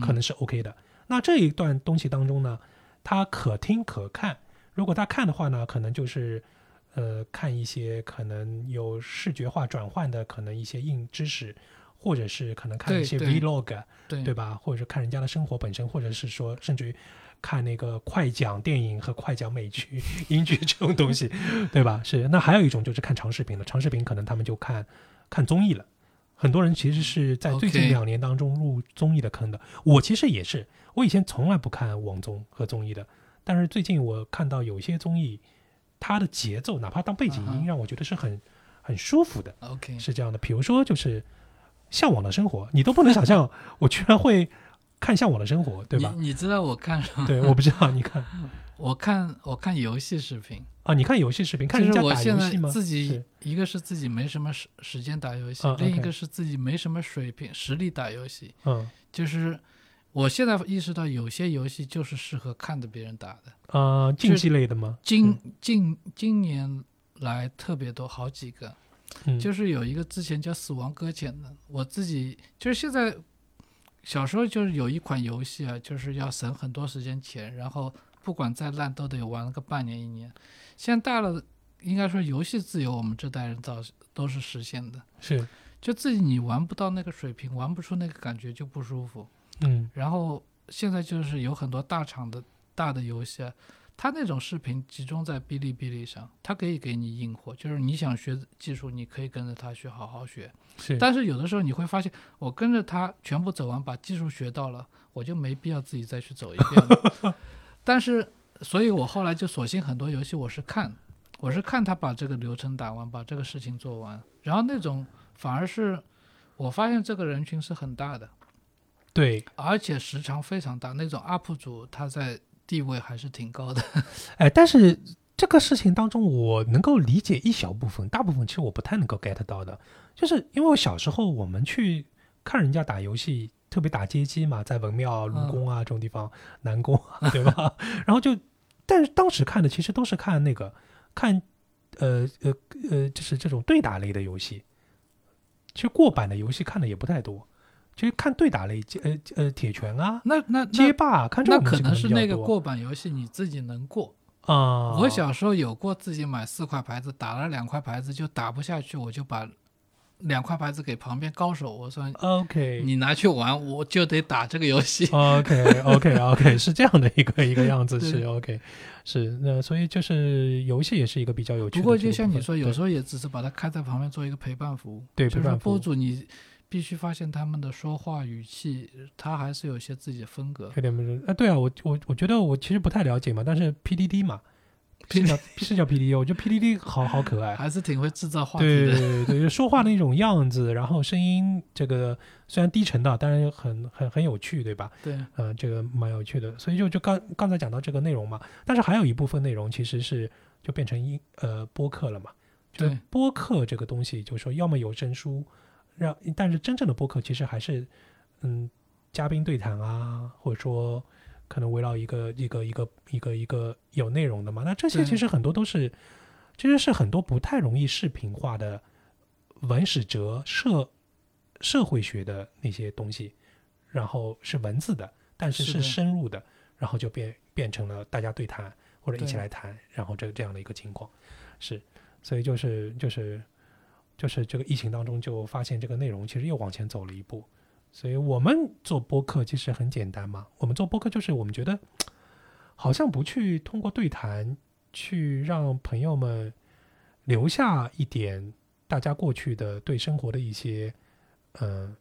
可能是 OK 的。那这一段东西当中呢，他可听可看。如果他看的话呢，可能就是呃看一些可能有视觉化转换的可能一些硬知识，或者是可能看一些 vlog，对对吧？或者是看人家的生活本身，或者是说甚至于看那个快讲电影和快讲美剧、(laughs) 英剧这种东西，对吧？是。那还有一种就是看长视频的，长视频可能他们就看看综艺了。很多人其实是在最近两年当中入综艺的坑的。我其实也是，我以前从来不看网综和综艺的，但是最近我看到有些综艺，它的节奏哪怕当背景音，让我觉得是很很舒服的。OK 是这样的，比如说就是《向往的生活》，你都不能想象 (laughs) 我居然会看《向往的生活》，对吧？你你知道我看什么？对，我不知道，你看 (laughs) 我看我看游戏视频，啊，你看游戏视频，看就人家打是我现在游戏吗？自己一个是自己没什么时时间打游戏，啊另一个是自己没什么水平实力打游戏。嗯就是我现在意识到，有些游戏就是适合看着别人打的。啊，竞技类的吗？今近今年来特别多，好几个，嗯，就是有一个之前叫《死亡搁浅》的，我自己就是现在小时候就是有一款游戏啊，就是要省很多时间钱，然后不管再烂都得玩个半年一年。现在大了，应该说游戏自由，我们这代人倒是都是实现的。是就自己你玩不到那个水平，玩不出那个感觉就不舒服。嗯然后现在就是有很多大厂的大的游戏啊，它那种视频集中在哔哩哔哩上，他可以给你硬货，就是你想学技术，你可以跟着他去好好学。是，但是有的时候你会发现，我跟着他全部走完，把技术学到了，我就没必要自己再去走一遍了。(laughs) 但是，所以我后来就索性很多游戏我是看，我是看他把这个流程打完，把这个事情做完，然后那种反而是我发现这个人群是很大的，对，而且时长非常大，那种 UP 主他在地位还是挺高的。(laughs) 哎，但是这个事情当中，我能够理解一小部分，大部分其实我不太能够 get 到的，就是因为我小时候我们去看人家打游戏，特别打街机嘛，在文庙、卢宫啊这种地方，南宫啊，对吧？(laughs) 然后就，但是当时看的其实都是看那个看，呃呃呃，就是这种对打类的游戏。其实过版的游戏看的也不太多，其实看对打类，呃呃铁拳啊、那那街那霸，看这可能是那个过版游戏你自己能过。啊。我小时候有过自己买四块牌子，打了两块牌子就打不下去，我就把两块牌子给旁边高手，我说 OK 你拿去玩，我就得打这个游戏。OK OK OK 是这样的一个一个样子，是 OK 是那所以就是游戏也是一个比较有趣。不过就像你说，有时候也只是把它开在旁边做一个陪伴服务。就是说对陪伴服务博主你必须发现他们的说话语气，他还是有些自己的风格。有点不是啊，对啊，我我我觉得我其实不太了解嘛，但是 PDD 嘛，是叫是叫 PDD，我觉得 PDD 好好可爱。(laughs) 还是挺会制造话题对的。对对说话的一种样子，然后声音这个虽然低沉的，但是很很很有趣，对吧？对嗯、这个蛮有趣的。所以就就刚刚才讲到这个内容嘛，但是还有一部分内容其实是就变成音呃播客了嘛。就是对播客这个东西，就是说要么有声书，让但是真正的播客其实还是嗯嘉宾对谈啊，或者说可能围绕一个一个一个一个一个有内容的嘛。那这些其实很多都是其实是很多不太容易视频化的文史哲社社会学的那些东西，然后是文字的，但是是深入的，然后就变变成了大家对谈或者一起来谈，然后这这样的一个情况。是，所以就是就是就是这个疫情当中就发现这个内容其实又往前走了一步，所以我们做播客其实很简单嘛，我们做播客就是我们觉得好像不去通过对谈去让朋友们留下一点大家过去的对生活的一些呃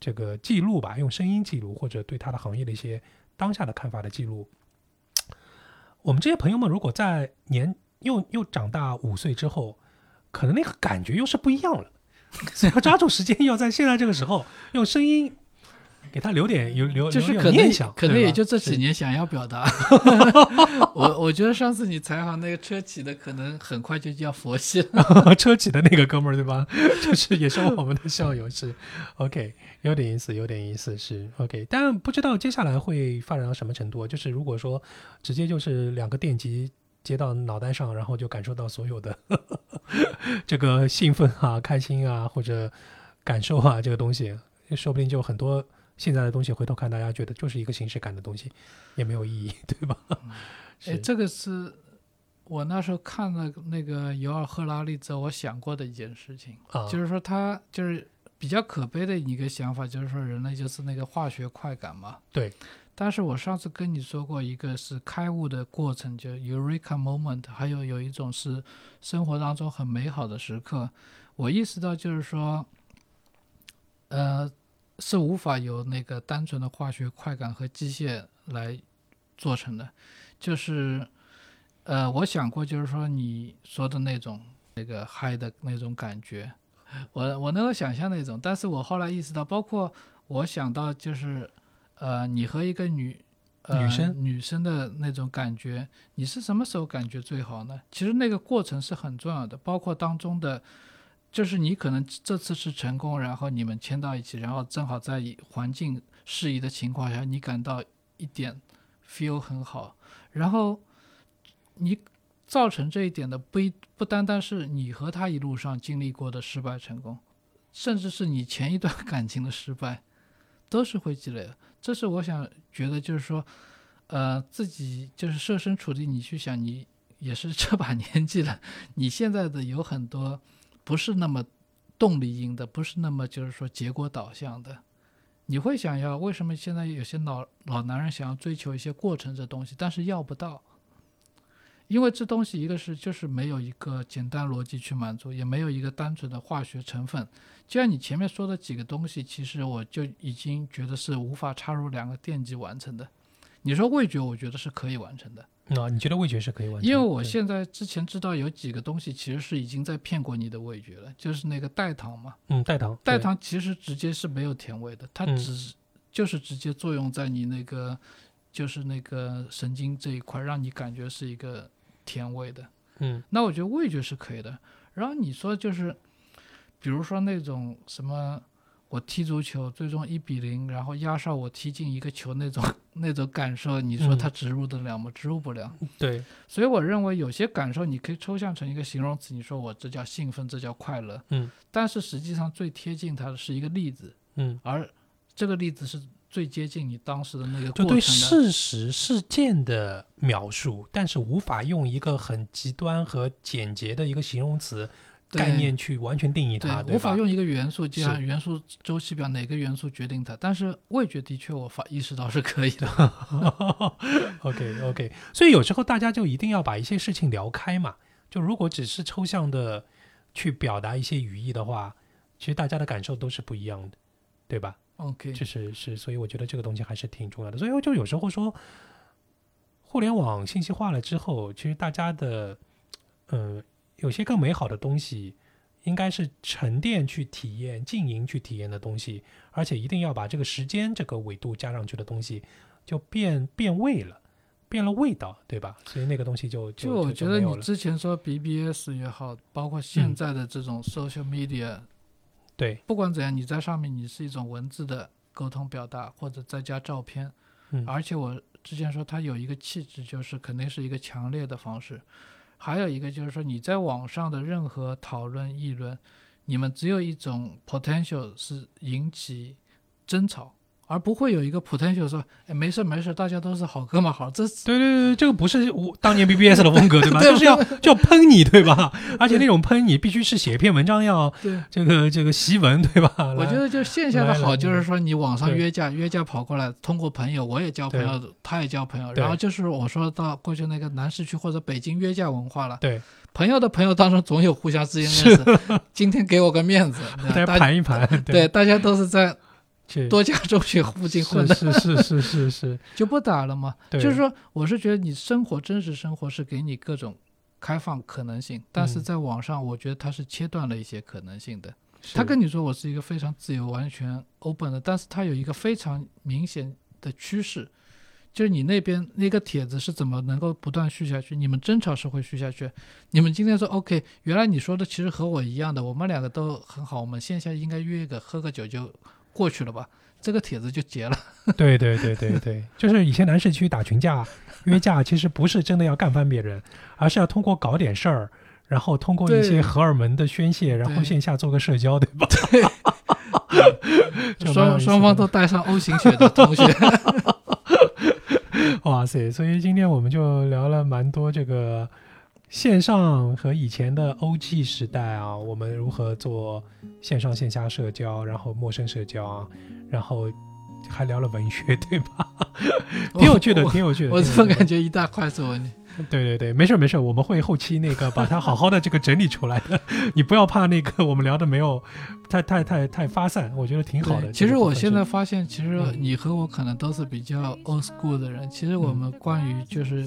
这个记录吧，用声音记录或者对他的行业的一些当下的看法的记录。我们这些朋友们如果在年又又长大五岁之后，可能那个感觉又是不一样了。(laughs) 所以要抓住时间，要在现在这个时候用声音给他留点有留就是留可能想，可能也就这几年想要表达。(laughs) 我我觉得上次你采访那个车企的，可能很快就要佛系了。(laughs) 车企的那个哥们儿，对吧？就是也是我们的校友，是 OK，有点意思，有点意思，是 OK。但不知道接下来会发展到什么程度。就是如果说直接就是两个电极接到脑袋上，然后就感受到所有的 (laughs) 这个兴奋啊、(laughs) 开心啊或者感受啊，这个东西，说不定就很多现在的东西，回头看大家觉得就是一个形式感的东西，也没有意义，(laughs) 对吧？哎，是这个是我那时候看了那个尤尔赫拉利之后，我想过的一件事情，啊，就是说他就是比较可悲的一个想法，就是说人类就是那个化学快感嘛。对。但是我上次跟你说过，一个是开悟的过程，就 Eureka moment，还有有一种是生活当中很美好的时刻。我意识到，就是说，呃，是无法由那个单纯的化学快感和机械来做成的。就是，呃，我想过，就是说你说的那种那个嗨的那种感觉，我我能够想象那种。但是我后来意识到，包括我想到就是，呃，你和一个女。呃、女生女生的那种感觉，你是什么时候感觉最好呢？其实那个过程是很重要的，包括当中的，就是你可能这次是成功，然后你们牵到一起，然后正好在环境适宜的情况下，你感到一点 feel 很好，然后你造成这一点的不一不单单是你和他一路上经历过的失败成功，甚至是你前一段 (laughs) 感情的失败，都是会积累的。这是我想觉得，就是说，呃，自己就是设身处地，你去想，你也是这把年纪了，你现在的有很多不是那么动力因的，不是那么就是说结果导向的。你会想要为什么现在有些老老男人想要追求一些过程这东西，但是要不到，因为这东西一个是就是没有一个简单逻辑去满足，也没有一个单纯的化学成分。就像你前面说的几个东西，其实我就已经觉得是无法插入两个电极完成的。你说味觉，我觉得是可以完成的，啊，你觉得味觉是可以完成的？因为我现在之前知道有几个东西其实是已经在骗过你的味觉了，就是那个代糖嘛，嗯代糖代糖其实直接是没有甜味的，它嗯只是、就是直接作用在你那个就是那个神经这一块，让你感觉是一个甜味的。嗯那我觉得味觉是可以的。然后你说就是，比如说那种什么，我踢足球最终一比零，然后压哨我踢进一个球那种 (laughs) 那种感受，你说嗯它植入得了吗？植入不了。对所以我认为有些感受你可以抽象成一个形容词，你说我这叫兴奋，这叫快乐。嗯，但是实际上最贴近它的是一个例子，嗯，而这个例子是最接近你当时的那个就对过程的。事实事件的描述，但是无法用一个很极端和简洁的一个形容词概念去完全定义它，对，无法用一个元素，就像元素周期表哪个元素决定它。但是味觉的确我发意识到是可以的。(laughs) OK OK，所以有时候大家就一定要把一些事情聊开嘛。就如果只是抽象的去表达一些语义的话，其实大家的感受都是不一样的，对吧？OK，就是是，所以我觉得这个东西还是挺重要的。所以我就有时候说，互联网信息化了之后，其实大家的，呃，有些更美好的东西，应该是沉淀去体验、经营去体验的东西，而且一定要把这个时间这个维度加上去的东西，就变变味了，变了味道，对吧？所以那个东西就就就我觉得你之前说 BBS 也好，包括现嗯在的这种 social media，、对，不管怎样，你在上面你是一种文字的沟通表达，或者再加照片，嗯。而且我之前说它有一个气质，就是肯定是一个强烈的方式。还有一个就是说，你在网上的任何讨论议论，你们只有一种 potential 是引起争吵，而不会有一个 potential 说，哎，没事没事，大家都是好哥们好，这对对对，这个不是我当年 BBS 的风格，对吧？(laughs) 就是要就 (laughs) 要喷你，对吧？而且那种喷你必须是写一篇文章要。这个这个檄文，对吧？我觉得就线下的好，就是说你网上约架，约架跑过来，通过朋友，我也交朋友，他也交朋友，然后就是我说到过去那个南市区或者北京约架文化了，对，朋友的朋友当中总有互相之间 (laughs) 认识，今天给我个面子，大家大盘一盘，对，大家都是在是多家中学附近混的，是是是是是是，(laughs) 就不打了嘛。对就是说，我是觉得你生活真实生活是给你各种开放可能性，但是嗯在网上，我觉得它是切断了一些可能性的。是他跟你说我是一个非常自由、完全 open 的，但是他有一个非常明显的趋势，就是你那边那个帖子是怎么能够不断续下去？你们争吵是会续下去。你们今天说 OK，原来你说的其实和我一样的，我们两个都很好，我们线下应该约一个喝个酒就过去了吧？这个帖子就结了。对对对对对，(laughs) 就是以前南市区打群架约架，其实不是真的要干翻别人，而是要通过搞点事儿。然后通过一些荷尔蒙的宣泄，然后线下做个社交，对吧？这 (laughs) 蛮有双双方都带上 O 型血的同学，(laughs) 哇塞！所以今天我们就聊了蛮多这个线上和以前的 OG 时代啊，我们如何做线上线下社交，然后陌生社交啊，然后还聊了文学，对吧？(laughs) 挺有趣的，挺有趣的。我怎么感觉一大块作文？对对对，没事没事，我们会后期那个把它好好的这个整理出来的，你不要怕那个我们聊的没有太太太太发散，我觉得挺好的。其实我现在在发现，其实嗯你和我可能都是比较 old school 的人。其实我们关于就是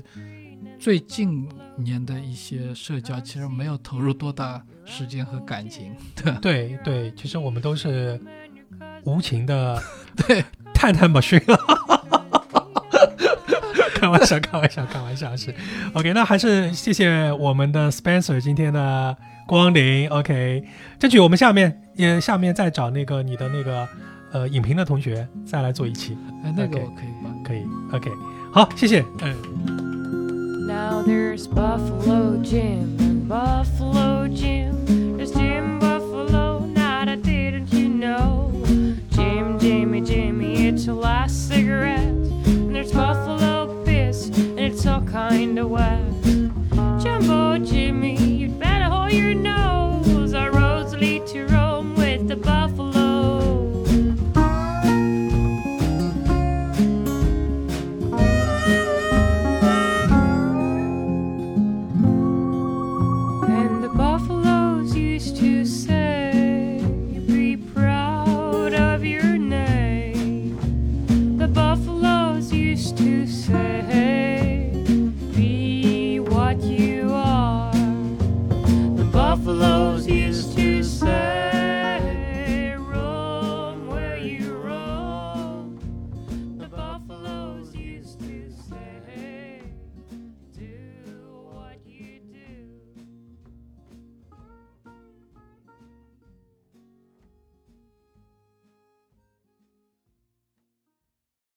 最近年的一些社交，其实没有投入多大时间和感情。(laughs) 对对对，其实我们都是无情的 (laughs) 对，探探吧训。(laughs) 开玩笑，开玩笑，开玩笑是。OK，那还是谢谢我们的 Spencer 今天的光临。OK，争取我们下面也下面再找那个你的那个呃影评的同学再来做一期，哎，那个我可以帮。可以。OK，好，谢谢。嗯。Now there's Buffalo Jim and Buffalo Jim. There's Jim Buffalo, now that didn't you know? Jim, Jimmy, Jimmy, it's your last cigarette. And there's Buffalo Piss, and it's all kinda wet. Jumbo Jimmy,